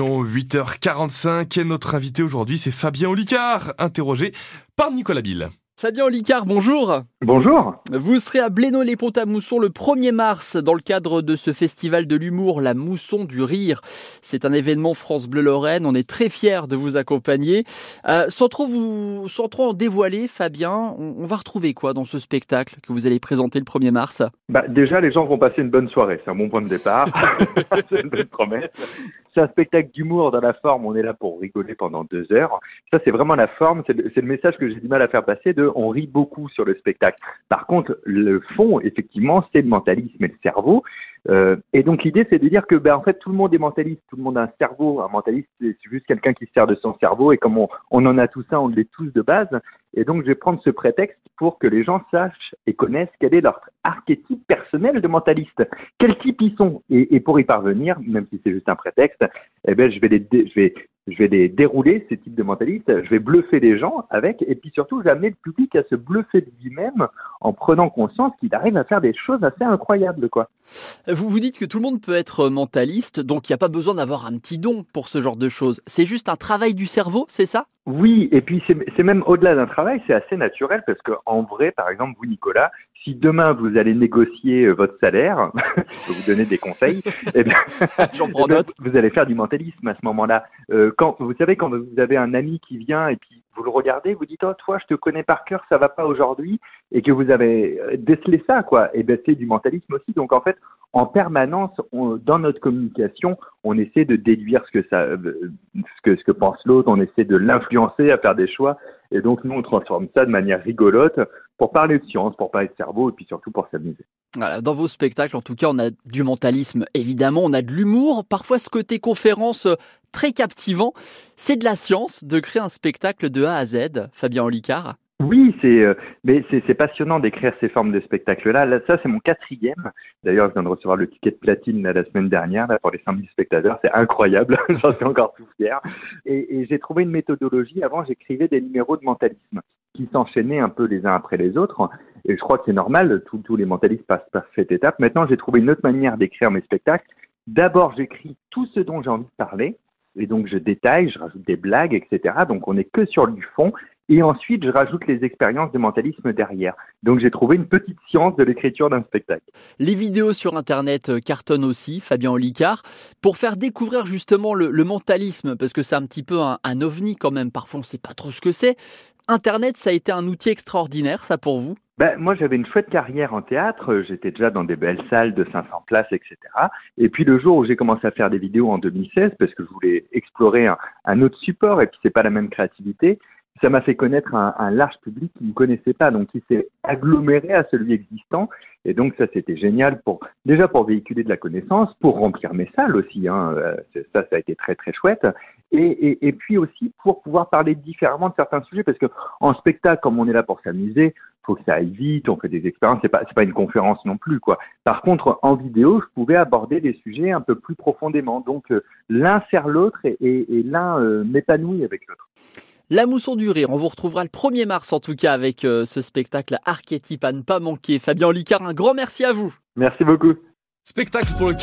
8h45 et notre invité aujourd'hui c'est Fabien Olicard, interrogé par Nicolas Bill. Fabien Olicard, bonjour. Bonjour. Vous serez à Blénaud-les-Ponts-à-Mousson le 1er mars dans le cadre de ce festival de l'humour, la Mousson du Rire. C'est un événement France Bleu Lorraine. On est très fiers de vous accompagner. Euh, sans, trop vous, sans trop en dévoiler, Fabien, on, va retrouver quoi dans ce spectacle que vous allez présenter le 1er mars? Bah, Déjà, les gens vont passer une bonne soirée. C'est un bon point de départ. C'est une bonne promesse. C'est un spectacle d'humour dans la forme. On est là pour rigoler pendant deux heures. Ça, c'est vraiment la forme. C'est le, le, message que j'ai du mal à faire passer de on rit beaucoup sur le spectacle. Par contre, le fond, effectivement, c'est le mentalisme et le cerveau. Euh, et donc l'idée, c'est de dire que, ben, en fait, tout le monde est mentaliste, tout le monde a un cerveau. Un mentaliste, c'est juste quelqu'un qui se sert de son cerveau. Et comme on, en a tout ça, on l'est tous de base. Et donc, je vais prendre ce prétexte pour que les gens sachent et connaissent quel est leur archétype personnel de mentaliste. Quel type ils sont. Et, et pour y parvenir, même si c'est juste un prétexte, eh ben, je vais les, je vais je vais les dérouler, ces types de mentalistes, je vais bluffer les gens avec, et puis surtout, amener le public à se bluffer de lui-même en prenant conscience qu'il arrive à faire des choses assez incroyables, quoi. Vous vous dites que tout le monde peut être mentaliste, donc il n'y a pas besoin d'avoir un petit don pour ce genre de choses. C'est juste un travail du cerveau, c'est ça? Oui, et puis c'est même au-delà d'un travail, c'est assez naturel, parce qu'en vrai, par exemple, vous, Nicolas, si demain vous allez négocier euh, votre salaire, je peux vous donner des conseils, eh bien, prends eh note. vous allez faire du mentalisme à ce moment-là. Euh, quand vous savez quand vous avez un ami qui vient et puis vous le regardez, vous dites oh toi je te connais par cœur, ça va pas aujourd'hui, et que vous avez euh, décelé ça quoi. Et ben c'est du mentalisme aussi. Donc en fait en permanence dans notre communication, on essaie de déduire ce que ça, ce que ce que pense l'autre, on essaie de l'influencer à faire des choix. Et donc nous on transforme ça de manière rigolote pour parler de science, pour parler de cerveau et puis surtout pour s'amuser. Voilà, dans vos spectacles, en tout cas, on a du mentalisme, évidemment, on a de l'humour, parfois ce côté conférence euh, très captivant. C'est de la science de créer un spectacle de A à Z, Fabien Olicard. Oui, c'est euh, mais c'est passionnant d'écrire ces formes de spectacles-là. Là, ça, c'est mon quatrième. D'ailleurs, je viens de recevoir le ticket de platine la semaine dernière pour les 5000 spectateurs. C'est incroyable. J'en suis encore tout fier. Et, et j'ai trouvé une méthodologie. Avant, j'écrivais des numéros de mentalisme qui s'enchaînaient un peu les uns après les autres. Et je crois que c'est normal. Tous les mentalistes passent par cette étape. Maintenant, j'ai trouvé une autre manière d'écrire mes spectacles. D'abord, j'écris tout ce dont j'ai envie de parler. Et donc, je détaille, je rajoute des blagues, etc. Donc, on n'est que sur du fond. Et ensuite, je rajoute les expériences de mentalisme derrière. Donc, j'ai trouvé une petite science de l'écriture d'un spectacle. Les vidéos sur Internet euh, cartonnent aussi, Fabien Olicard, pour faire découvrir justement le, le mentalisme, parce que c'est un petit peu un, un ovni quand même. Parfois, on ne sait pas trop ce que c'est. Internet, ça a été un outil extraordinaire, ça pour vous? Ben, moi, j'avais une chouette carrière en théâtre. J'étais déjà dans des belles salles de 500 places, etc. Et puis le jour où j'ai commencé à faire des vidéos en 2016, parce que je voulais explorer un, un autre support, et puis c'est pas la même créativité, ça m'a fait connaître un, large public qui ne connaissait pas, donc qui s'est aggloméré à celui existant. Et donc ça, c'était génial pour déjà pour véhiculer de la connaissance, pour remplir mes salles aussi. Hein, euh, ça, ça a été très très chouette. Et, puis aussi pour pouvoir parler différemment de certains sujets, parce que en spectacle, comme on est là pour s'amuser, faut que ça aille vite, on fait des expériences, c'est pas c'est pas une conférence non plus quoi. Par contre, en vidéo, je pouvais aborder des sujets un peu plus profondément. Donc euh, l'un sert l'autre et, et l'un euh, m'épanouit avec l'autre. La Mousson du Rire, on vous retrouvera le 1er mars en tout cas avec euh, ce spectacle archétype à ne pas manquer. Fabien Licard, un grand merci à vous. Merci beaucoup. Spectacle pour le